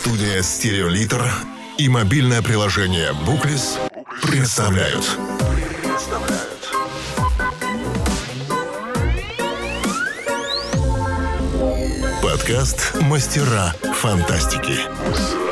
Студия «Стереолитр» и мобильное приложение «Буклис» представляют. Подкаст «Мастера фантастики».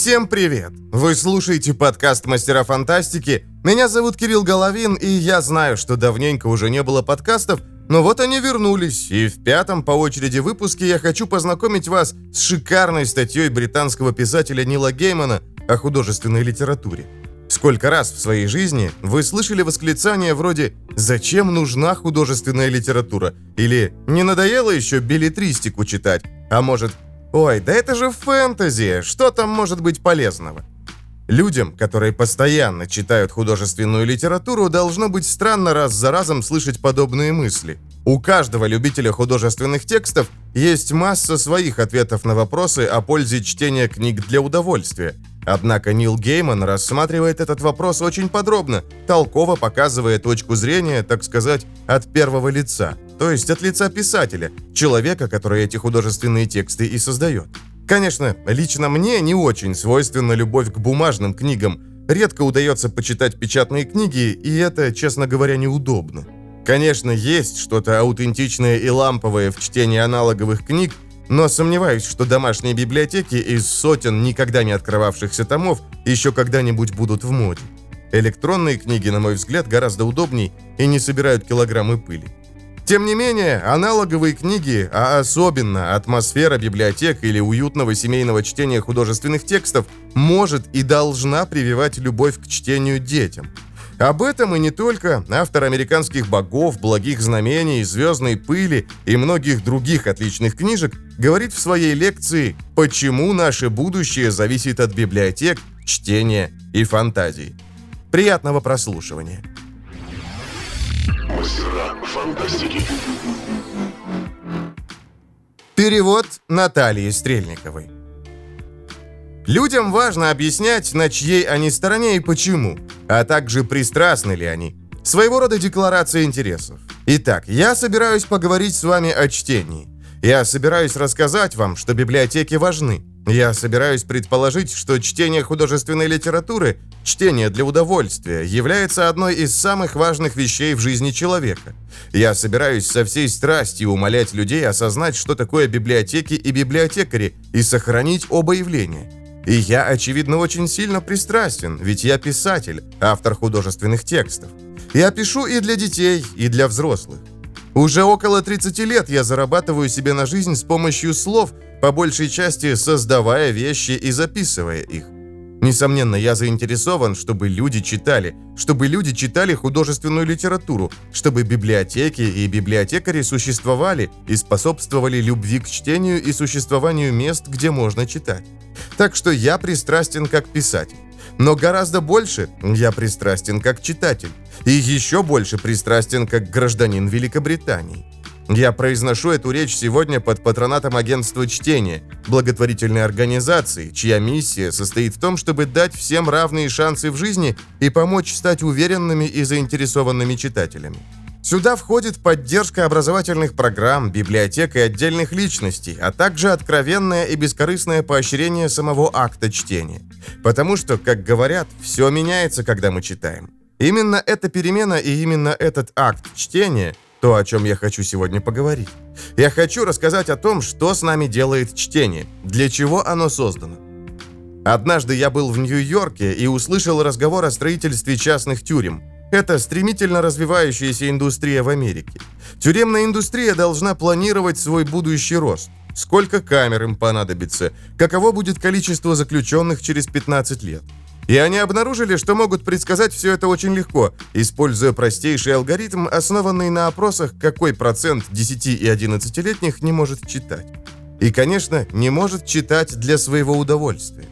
Всем привет! Вы слушаете подкаст «Мастера фантастики». Меня зовут Кирилл Головин, и я знаю, что давненько уже не было подкастов, но вот они вернулись, и в пятом по очереди выпуске я хочу познакомить вас с шикарной статьей британского писателя Нила Геймана о художественной литературе. Сколько раз в своей жизни вы слышали восклицания вроде «Зачем нужна художественная литература?» или «Не надоело еще билетристику читать?» А может Ой, да это же фэнтези, что там может быть полезного? Людям, которые постоянно читают художественную литературу, должно быть странно раз за разом слышать подобные мысли. У каждого любителя художественных текстов есть масса своих ответов на вопросы о пользе чтения книг для удовольствия. Однако Нил Гейман рассматривает этот вопрос очень подробно, толково показывая точку зрения, так сказать, от первого лица – то есть от лица писателя, человека, который эти художественные тексты и создает. Конечно, лично мне не очень свойственна любовь к бумажным книгам. Редко удается почитать печатные книги, и это, честно говоря, неудобно. Конечно, есть что-то аутентичное и ламповое в чтении аналоговых книг, но сомневаюсь, что домашние библиотеки из сотен никогда не открывавшихся томов еще когда-нибудь будут в моде. Электронные книги, на мой взгляд, гораздо удобней и не собирают килограммы пыли. Тем не менее, аналоговые книги, а особенно атмосфера библиотек или уютного семейного чтения художественных текстов, может и должна прививать любовь к чтению детям. Об этом и не только автор американских богов, благих знамений, звездной пыли и многих других отличных книжек говорит в своей лекции «Почему наше будущее зависит от библиотек, чтения и фантазии». Приятного прослушивания! Мастера фантастики. Перевод Натальи Стрельниковой. Людям важно объяснять, на чьей они стороне и почему, а также пристрастны ли они. Своего рода декларация интересов. Итак, я собираюсь поговорить с вами о чтении. Я собираюсь рассказать вам, что библиотеки важны. Я собираюсь предположить, что чтение художественной литературы, чтение для удовольствия, является одной из самых важных вещей в жизни человека. Я собираюсь со всей страстью умолять людей осознать, что такое библиотеки и библиотекари, и сохранить оба явления. И я, очевидно, очень сильно пристрастен, ведь я писатель, автор художественных текстов. Я пишу и для детей, и для взрослых. Уже около 30 лет я зарабатываю себе на жизнь с помощью слов – по большей части создавая вещи и записывая их. Несомненно, я заинтересован, чтобы люди читали, чтобы люди читали художественную литературу, чтобы библиотеки и библиотекари существовали и способствовали любви к чтению и существованию мест, где можно читать. Так что я пристрастен как писатель. Но гораздо больше я пристрастен как читатель. И еще больше пристрастен как гражданин Великобритании. Я произношу эту речь сегодня под патронатом агентства чтения, благотворительной организации, чья миссия состоит в том, чтобы дать всем равные шансы в жизни и помочь стать уверенными и заинтересованными читателями. Сюда входит поддержка образовательных программ, библиотек и отдельных личностей, а также откровенное и бескорыстное поощрение самого акта чтения. Потому что, как говорят, все меняется, когда мы читаем. Именно эта перемена и именно этот акт чтения – то, о чем я хочу сегодня поговорить. Я хочу рассказать о том, что с нами делает чтение, для чего оно создано. Однажды я был в Нью-Йорке и услышал разговор о строительстве частных тюрем. Это стремительно развивающаяся индустрия в Америке. Тюремная индустрия должна планировать свой будущий рост. Сколько камер им понадобится? Каково будет количество заключенных через 15 лет? И они обнаружили, что могут предсказать все это очень легко, используя простейший алгоритм, основанный на опросах, какой процент 10 и 11-летних не может читать. И, конечно, не может читать для своего удовольствия.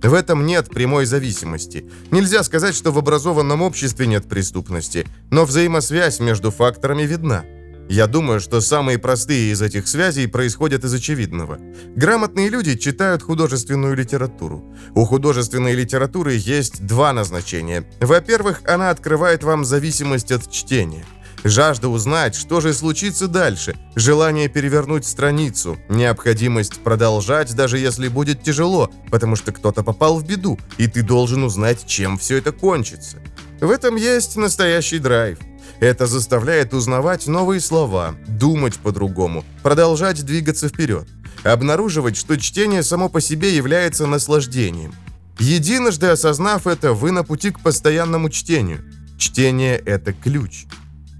В этом нет прямой зависимости. Нельзя сказать, что в образованном обществе нет преступности, но взаимосвязь между факторами видна. Я думаю, что самые простые из этих связей происходят из очевидного. Грамотные люди читают художественную литературу. У художественной литературы есть два назначения. Во-первых, она открывает вам зависимость от чтения. Жажда узнать, что же случится дальше, желание перевернуть страницу, необходимость продолжать, даже если будет тяжело, потому что кто-то попал в беду, и ты должен узнать, чем все это кончится. В этом есть настоящий драйв. Это заставляет узнавать новые слова, думать по-другому, продолжать двигаться вперед, обнаруживать, что чтение само по себе является наслаждением. Единожды осознав это, вы на пути к постоянному чтению. Чтение – это ключ.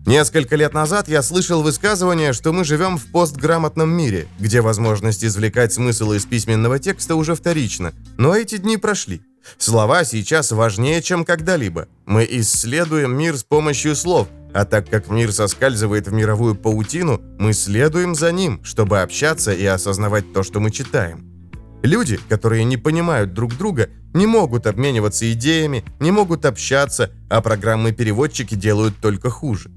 Несколько лет назад я слышал высказывание, что мы живем в постграмотном мире, где возможность извлекать смысл из письменного текста уже вторична, но эти дни прошли. Слова сейчас важнее, чем когда-либо. Мы исследуем мир с помощью слов, а так как мир соскальзывает в мировую паутину, мы следуем за ним, чтобы общаться и осознавать то, что мы читаем. Люди, которые не понимают друг друга, не могут обмениваться идеями, не могут общаться, а программы-переводчики делают только хуже.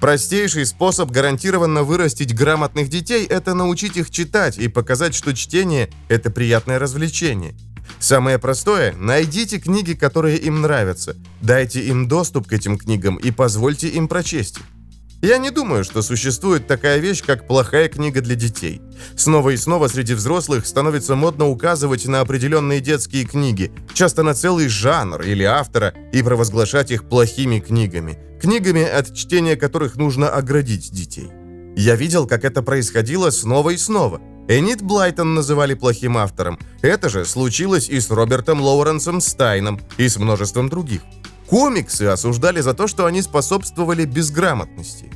Простейший способ гарантированно вырастить грамотных детей – это научить их читать и показать, что чтение – это приятное развлечение – Самое простое – найдите книги, которые им нравятся, дайте им доступ к этим книгам и позвольте им прочесть их. Я не думаю, что существует такая вещь, как плохая книга для детей. Снова и снова среди взрослых становится модно указывать на определенные детские книги, часто на целый жанр или автора, и провозглашать их плохими книгами. Книгами, от чтения которых нужно оградить детей. Я видел, как это происходило снова и снова. Энит Блайтон называли плохим автором. Это же случилось и с Робертом Лоуренсом Стайном, и с множеством других. Комиксы осуждали за то, что они способствовали безграмотности.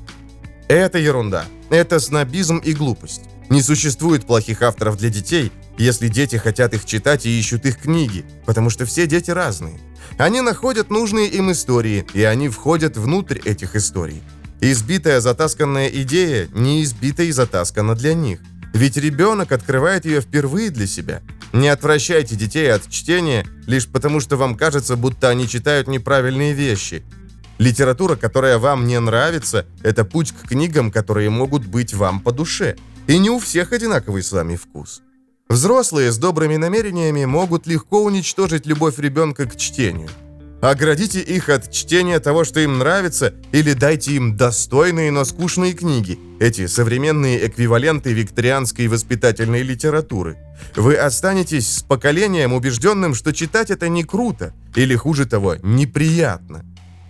Это ерунда. Это снобизм и глупость. Не существует плохих авторов для детей, если дети хотят их читать и ищут их книги, потому что все дети разные. Они находят нужные им истории, и они входят внутрь этих историй. Избитая затасканная идея не избита и затаскана для них. Ведь ребенок открывает ее впервые для себя. Не отвращайте детей от чтения лишь потому, что вам кажется, будто они читают неправильные вещи. Литература, которая вам не нравится, это путь к книгам, которые могут быть вам по душе. И не у всех одинаковый с вами вкус. Взрослые с добрыми намерениями могут легко уничтожить любовь ребенка к чтению. Оградите их от чтения того, что им нравится, или дайте им достойные, но скучные книги, эти современные эквиваленты викторианской воспитательной литературы. Вы останетесь с поколением, убежденным, что читать это не круто, или, хуже того, неприятно.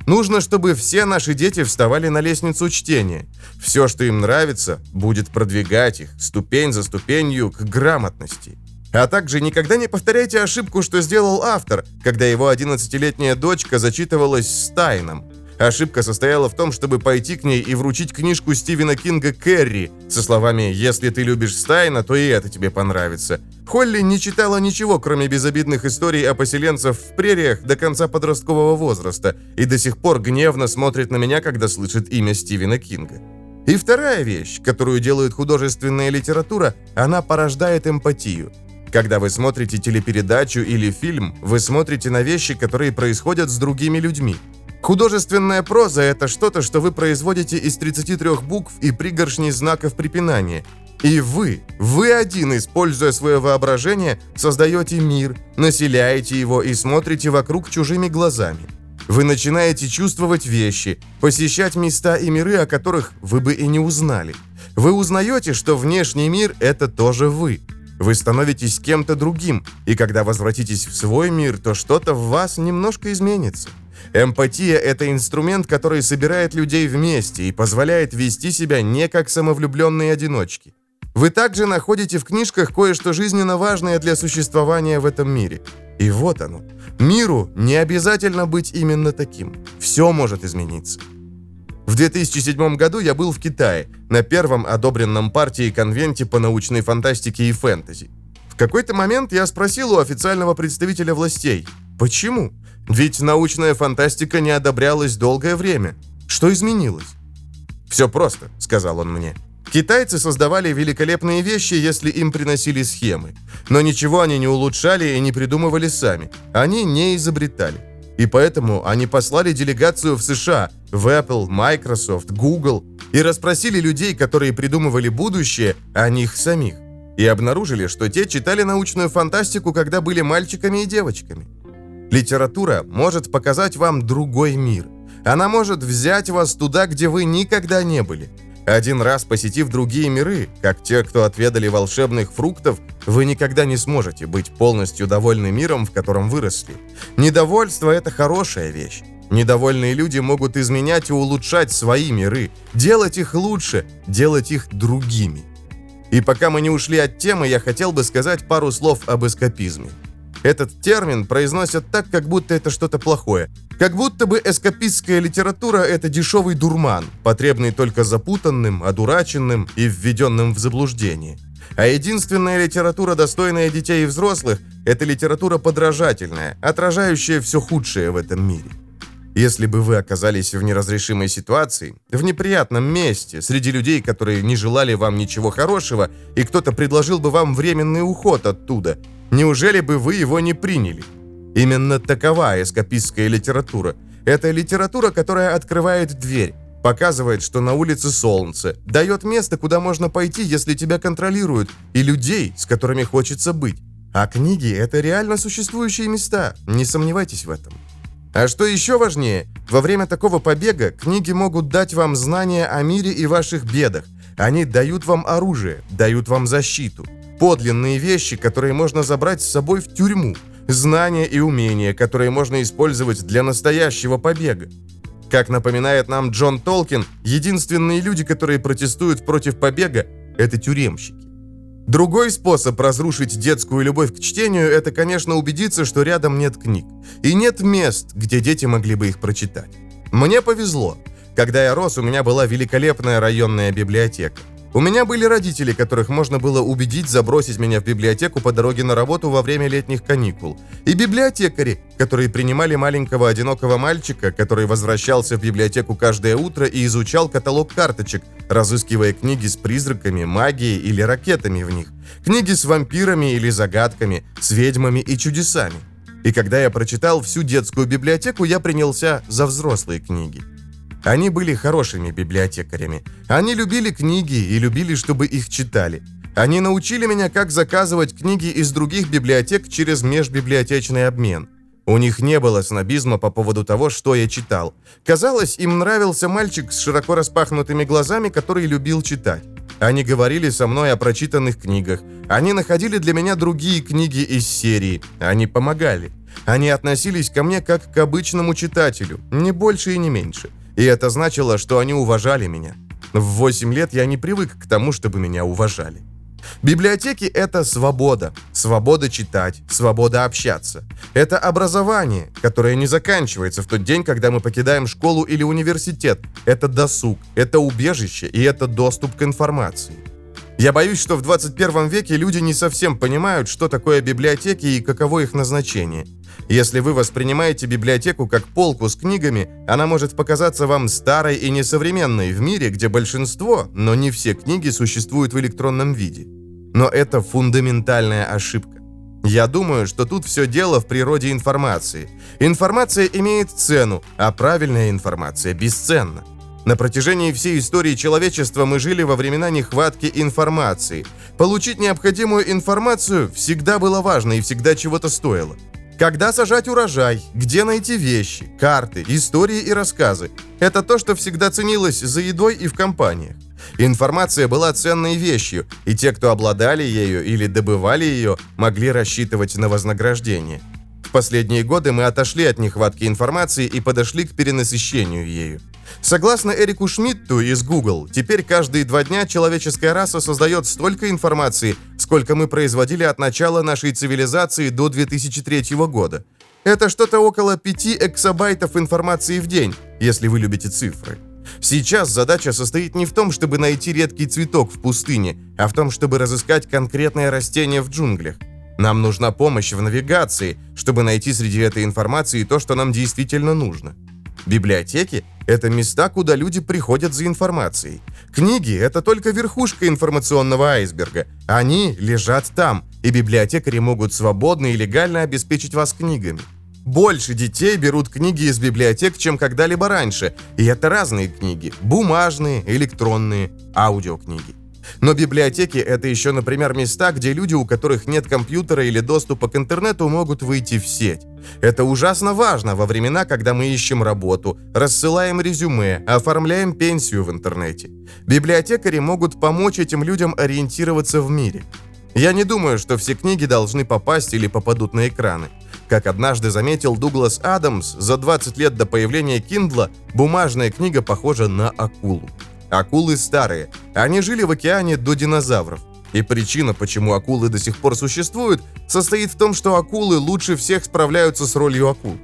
Нужно, чтобы все наши дети вставали на лестницу чтения. Все, что им нравится, будет продвигать их ступень за ступенью к грамотности. А также никогда не повторяйте ошибку, что сделал автор, когда его 11-летняя дочка зачитывалась Стайном. Ошибка состояла в том, чтобы пойти к ней и вручить книжку Стивена Кинга «Кэрри» со словами «Если ты любишь Стайна, то и это тебе понравится». Холли не читала ничего, кроме безобидных историй о поселенцах в прериях до конца подросткового возраста и до сих пор гневно смотрит на меня, когда слышит имя Стивена Кинга. И вторая вещь, которую делает художественная литература, она порождает эмпатию. Когда вы смотрите телепередачу или фильм, вы смотрите на вещи, которые происходят с другими людьми. Художественная проза – это что-то, что вы производите из 33 букв и пригоршней знаков препинания. И вы, вы один, используя свое воображение, создаете мир, населяете его и смотрите вокруг чужими глазами. Вы начинаете чувствовать вещи, посещать места и миры, о которых вы бы и не узнали. Вы узнаете, что внешний мир – это тоже вы – вы становитесь кем-то другим, и когда возвратитесь в свой мир, то что-то в вас немножко изменится. Эмпатия – это инструмент, который собирает людей вместе и позволяет вести себя не как самовлюбленные одиночки. Вы также находите в книжках кое-что жизненно важное для существования в этом мире. И вот оно. Миру не обязательно быть именно таким. Все может измениться. В 2007 году я был в Китае, на первом одобренном партии конвенте по научной фантастике и фэнтези. В какой-то момент я спросил у официального представителя властей, почему? Ведь научная фантастика не одобрялась долгое время. Что изменилось? «Все просто», — сказал он мне. Китайцы создавали великолепные вещи, если им приносили схемы. Но ничего они не улучшали и не придумывали сами. Они не изобретали. И поэтому они послали делегацию в США, в Apple, Microsoft, Google, и расспросили людей, которые придумывали будущее, о них самих. И обнаружили, что те читали научную фантастику, когда были мальчиками и девочками. Литература может показать вам другой мир. Она может взять вас туда, где вы никогда не были. Один раз посетив другие миры, как те, кто отведали волшебных фруктов, вы никогда не сможете быть полностью довольны миром, в котором выросли. Недовольство – это хорошая вещь. Недовольные люди могут изменять и улучшать свои миры, делать их лучше, делать их другими. И пока мы не ушли от темы, я хотел бы сказать пару слов об эскапизме. Этот термин произносят так, как будто это что-то плохое. Как будто бы эскапистская литература – это дешевый дурман, потребный только запутанным, одураченным и введенным в заблуждение. А единственная литература, достойная детей и взрослых – это литература подражательная, отражающая все худшее в этом мире. Если бы вы оказались в неразрешимой ситуации, в неприятном месте, среди людей, которые не желали вам ничего хорошего, и кто-то предложил бы вам временный уход оттуда, неужели бы вы его не приняли? Именно такова эскапистская литература. Это литература, которая открывает дверь, показывает, что на улице солнце, дает место, куда можно пойти, если тебя контролируют, и людей, с которыми хочется быть. А книги — это реально существующие места, не сомневайтесь в этом. А что еще важнее, во время такого побега книги могут дать вам знания о мире и ваших бедах. Они дают вам оружие, дают вам защиту. Подлинные вещи, которые можно забрать с собой в тюрьму. Знания и умения, которые можно использовать для настоящего побега. Как напоминает нам Джон Толкин, единственные люди, которые протестуют против побега, это тюремщики. Другой способ разрушить детскую любовь к чтению – это, конечно, убедиться, что рядом нет книг. И нет мест, где дети могли бы их прочитать. Мне повезло. Когда я рос, у меня была великолепная районная библиотека. У меня были родители, которых можно было убедить забросить меня в библиотеку по дороге на работу во время летних каникул. И библиотекари, которые принимали маленького одинокого мальчика, который возвращался в библиотеку каждое утро и изучал каталог карточек, разыскивая книги с призраками, магией или ракетами в них. Книги с вампирами или загадками, с ведьмами и чудесами. И когда я прочитал всю детскую библиотеку, я принялся за взрослые книги. Они были хорошими библиотекарями. Они любили книги и любили, чтобы их читали. Они научили меня, как заказывать книги из других библиотек через межбиблиотечный обмен. У них не было снобизма по поводу того, что я читал. Казалось, им нравился мальчик с широко распахнутыми глазами, который любил читать. Они говорили со мной о прочитанных книгах. Они находили для меня другие книги из серии. Они помогали. Они относились ко мне как к обычному читателю, не больше и не меньше. И это значило, что они уважали меня. В 8 лет я не привык к тому, чтобы меня уважали. Библиотеки – это свобода. Свобода читать, свобода общаться. Это образование, которое не заканчивается в тот день, когда мы покидаем школу или университет. Это досуг, это убежище и это доступ к информации. Я боюсь, что в 21 веке люди не совсем понимают, что такое библиотеки и каково их назначение. Если вы воспринимаете библиотеку как полку с книгами, она может показаться вам старой и несовременной в мире, где большинство, но не все книги существуют в электронном виде. Но это фундаментальная ошибка. Я думаю, что тут все дело в природе информации. Информация имеет цену, а правильная информация бесценна. На протяжении всей истории человечества мы жили во времена нехватки информации. Получить необходимую информацию всегда было важно и всегда чего-то стоило. Когда сажать урожай, где найти вещи, карты, истории и рассказы. Это то, что всегда ценилось за едой и в компаниях. Информация была ценной вещью, и те, кто обладали ею или добывали ее, могли рассчитывать на вознаграждение. В последние годы мы отошли от нехватки информации и подошли к перенасыщению ею. Согласно Эрику Шмидту из Google, теперь каждые два дня человеческая раса создает столько информации, сколько мы производили от начала нашей цивилизации до 2003 года. Это что-то около 5 эксабайтов информации в день, если вы любите цифры. Сейчас задача состоит не в том, чтобы найти редкий цветок в пустыне, а в том, чтобы разыскать конкретное растение в джунглях. Нам нужна помощь в навигации, чтобы найти среди этой информации то, что нам действительно нужно. Библиотеки – это места, куда люди приходят за информацией. Книги – это только верхушка информационного айсберга. Они лежат там, и библиотекари могут свободно и легально обеспечить вас книгами. Больше детей берут книги из библиотек, чем когда-либо раньше. И это разные книги. Бумажные, электронные, аудиокниги. Но библиотеки — это еще, например, места, где люди, у которых нет компьютера или доступа к интернету, могут выйти в сеть. Это ужасно важно во времена, когда мы ищем работу, рассылаем резюме, оформляем пенсию в интернете. Библиотекари могут помочь этим людям ориентироваться в мире. Я не думаю, что все книги должны попасть или попадут на экраны. Как однажды заметил Дуглас Адамс, за 20 лет до появления Киндла бумажная книга похожа на акулу. Акулы старые. Они жили в океане до динозавров. И причина, почему акулы до сих пор существуют, состоит в том, что акулы лучше всех справляются с ролью акул.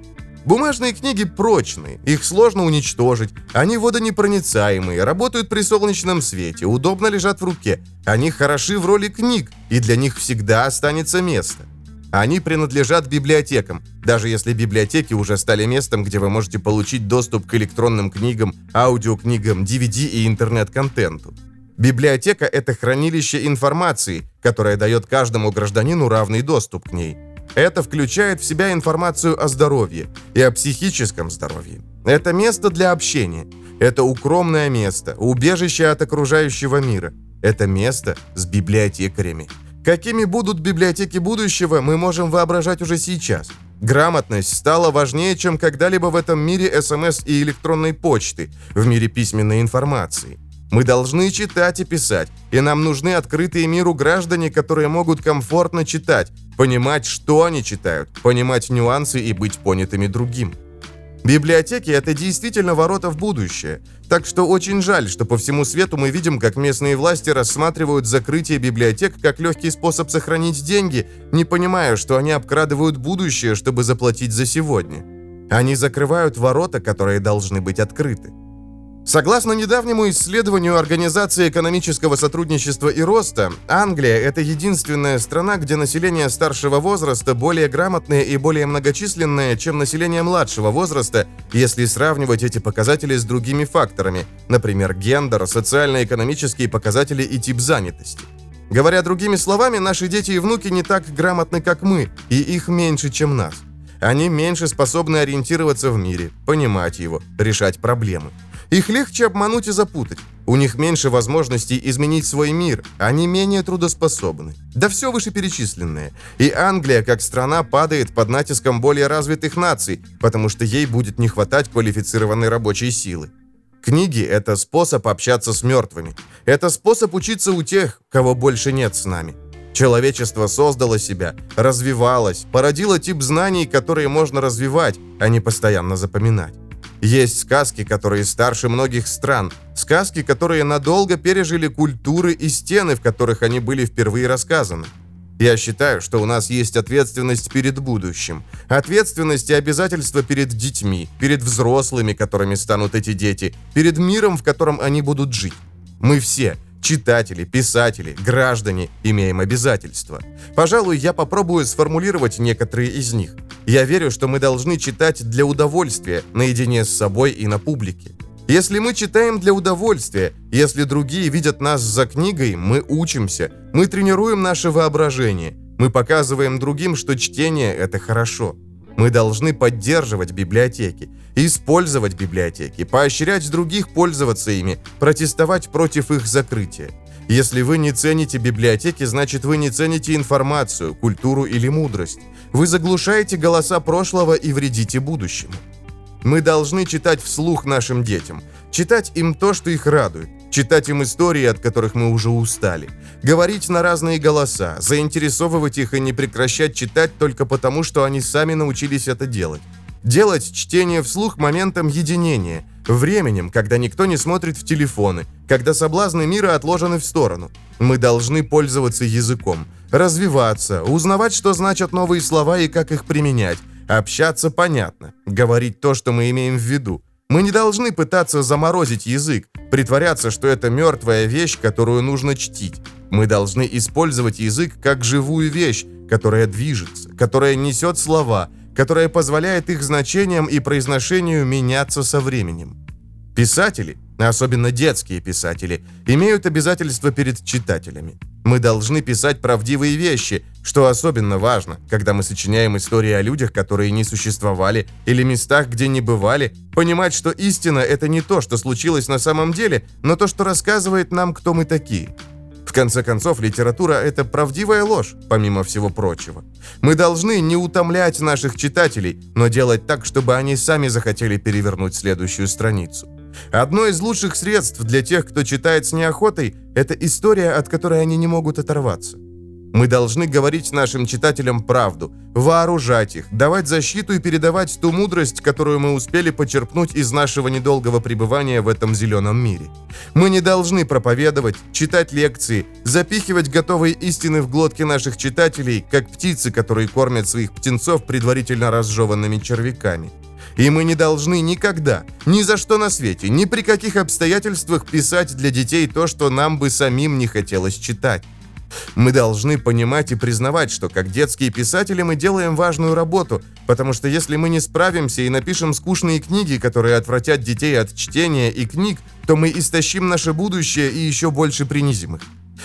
Бумажные книги прочные, их сложно уничтожить, они водонепроницаемые, работают при солнечном свете, удобно лежат в руке, они хороши в роли книг, и для них всегда останется место. Они принадлежат библиотекам, даже если библиотеки уже стали местом, где вы можете получить доступ к электронным книгам, аудиокнигам, DVD и интернет-контенту. Библиотека – это хранилище информации, которое дает каждому гражданину равный доступ к ней. Это включает в себя информацию о здоровье и о психическом здоровье. Это место для общения. Это укромное место, убежище от окружающего мира. Это место с библиотекарями. Какими будут библиотеки будущего, мы можем воображать уже сейчас. Грамотность стала важнее, чем когда-либо в этом мире СМС и электронной почты, в мире письменной информации. Мы должны читать и писать, и нам нужны открытые миру граждане, которые могут комфортно читать, понимать, что они читают, понимать нюансы и быть понятыми другим. Библиотеки — это действительно ворота в будущее. Так что очень жаль, что по всему свету мы видим, как местные власти рассматривают закрытие библиотек как легкий способ сохранить деньги, не понимая, что они обкрадывают будущее, чтобы заплатить за сегодня. Они закрывают ворота, которые должны быть открыты. Согласно недавнему исследованию Организации экономического сотрудничества и роста, Англия – это единственная страна, где население старшего возраста более грамотное и более многочисленное, чем население младшего возраста, если сравнивать эти показатели с другими факторами, например, гендер, социально-экономические показатели и тип занятости. Говоря другими словами, наши дети и внуки не так грамотны, как мы, и их меньше, чем нас. Они меньше способны ориентироваться в мире, понимать его, решать проблемы. Их легче обмануть и запутать. У них меньше возможностей изменить свой мир, они менее трудоспособны. Да все вышеперечисленное. И Англия, как страна, падает под натиском более развитых наций, потому что ей будет не хватать квалифицированной рабочей силы. Книги – это способ общаться с мертвыми. Это способ учиться у тех, кого больше нет с нами. Человечество создало себя, развивалось, породило тип знаний, которые можно развивать, а не постоянно запоминать. Есть сказки, которые старше многих стран, сказки, которые надолго пережили культуры и стены, в которых они были впервые рассказаны. Я считаю, что у нас есть ответственность перед будущим. Ответственность и обязательства перед детьми, перед взрослыми, которыми станут эти дети, перед миром, в котором они будут жить. Мы все – Читатели, писатели, граждане имеем обязательства. Пожалуй, я попробую сформулировать некоторые из них. Я верю, что мы должны читать для удовольствия, наедине с собой и на публике. Если мы читаем для удовольствия, если другие видят нас за книгой, мы учимся, мы тренируем наше воображение, мы показываем другим, что чтение – это хорошо. Мы должны поддерживать библиотеки, использовать библиотеки, поощрять других пользоваться ими, протестовать против их закрытия. Если вы не цените библиотеки, значит вы не цените информацию, культуру или мудрость. Вы заглушаете голоса прошлого и вредите будущему. Мы должны читать вслух нашим детям, читать им то, что их радует, читать им истории, от которых мы уже устали, говорить на разные голоса, заинтересовывать их и не прекращать читать только потому, что они сами научились это делать. Делать чтение вслух моментом единения, временем, когда никто не смотрит в телефоны, когда соблазны мира отложены в сторону. Мы должны пользоваться языком, развиваться, узнавать, что значат новые слова и как их применять, общаться понятно, говорить то, что мы имеем в виду. Мы не должны пытаться заморозить язык, притворяться, что это мертвая вещь, которую нужно чтить. Мы должны использовать язык как живую вещь, которая движется, которая несет слова, которая позволяет их значениям и произношению меняться со временем. Писатели, особенно детские писатели, имеют обязательства перед читателями. Мы должны писать правдивые вещи, что особенно важно, когда мы сочиняем истории о людях, которые не существовали, или местах, где не бывали, понимать, что истина — это не то, что случилось на самом деле, но то, что рассказывает нам, кто мы такие. В конце концов, литература — это правдивая ложь, помимо всего прочего. Мы должны не утомлять наших читателей, но делать так, чтобы они сами захотели перевернуть следующую страницу. Одно из лучших средств для тех, кто читает с неохотой, это история, от которой они не могут оторваться. Мы должны говорить нашим читателям правду, вооружать их, давать защиту и передавать ту мудрость, которую мы успели почерпнуть из нашего недолгого пребывания в этом зеленом мире. Мы не должны проповедовать, читать лекции, запихивать готовые истины в глотки наших читателей, как птицы, которые кормят своих птенцов предварительно разжеванными червяками. И мы не должны никогда, ни за что на свете, ни при каких обстоятельствах писать для детей то, что нам бы самим не хотелось читать. Мы должны понимать и признавать, что как детские писатели мы делаем важную работу, потому что если мы не справимся и напишем скучные книги, которые отвратят детей от чтения и книг, то мы истощим наше будущее и еще больше принизим их.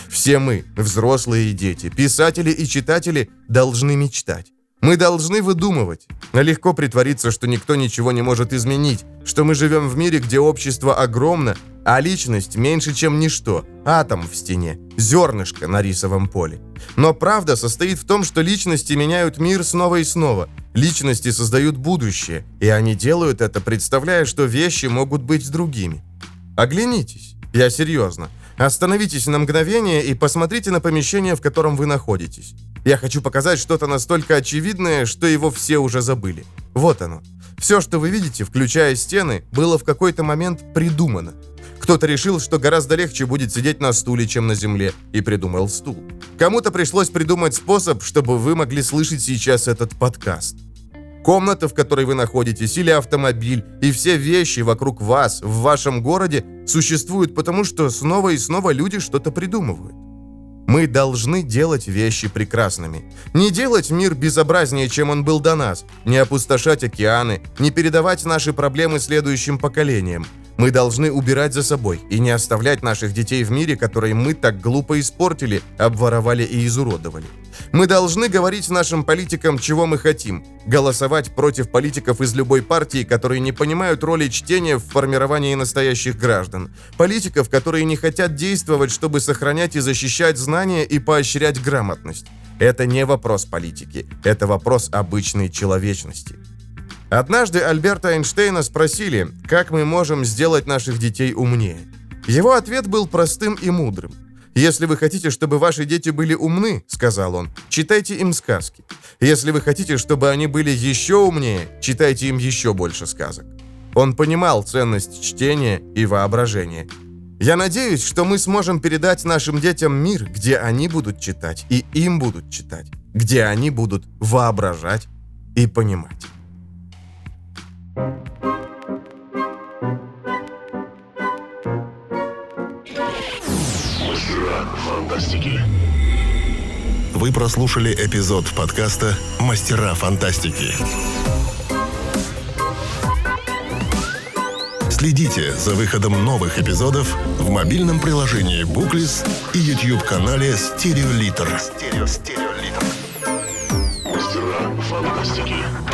Все мы, взрослые и дети, писатели и читатели, должны мечтать. Мы должны выдумывать. Легко притвориться, что никто ничего не может изменить, что мы живем в мире, где общество огромно, а личность меньше, чем ничто, атом в стене, зернышко на рисовом поле. Но правда состоит в том, что личности меняют мир снова и снова. Личности создают будущее, и они делают это, представляя, что вещи могут быть другими. Оглянитесь. Я серьезно. Остановитесь на мгновение и посмотрите на помещение, в котором вы находитесь. Я хочу показать что-то настолько очевидное, что его все уже забыли. Вот оно. Все, что вы видите, включая стены, было в какой-то момент придумано. Кто-то решил, что гораздо легче будет сидеть на стуле, чем на земле, и придумал стул. Кому-то пришлось придумать способ, чтобы вы могли слышать сейчас этот подкаст. Комната, в которой вы находитесь, или автомобиль, и все вещи вокруг вас, в вашем городе, существуют потому, что снова и снова люди что-то придумывают. Мы должны делать вещи прекрасными. Не делать мир безобразнее, чем он был до нас. Не опустошать океаны, не передавать наши проблемы следующим поколениям. Мы должны убирать за собой и не оставлять наших детей в мире, который мы так глупо испортили, обворовали и изуродовали. Мы должны говорить нашим политикам, чего мы хотим, голосовать против политиков из любой партии, которые не понимают роли чтения в формировании настоящих граждан, политиков, которые не хотят действовать, чтобы сохранять и защищать знания и поощрять грамотность. Это не вопрос политики, это вопрос обычной человечности. Однажды Альберта Эйнштейна спросили, как мы можем сделать наших детей умнее. Его ответ был простым и мудрым. «Если вы хотите, чтобы ваши дети были умны, — сказал он, — читайте им сказки. Если вы хотите, чтобы они были еще умнее, читайте им еще больше сказок». Он понимал ценность чтения и воображения. Я надеюсь, что мы сможем передать нашим детям мир, где они будут читать и им будут читать, где они будут воображать и понимать. Фантастики. Вы прослушали эпизод подкаста «Мастера фантастики». Следите за выходом новых эпизодов в мобильном приложении «Буклис» и YouTube-канале «Стереолитр». Мастера фантастики.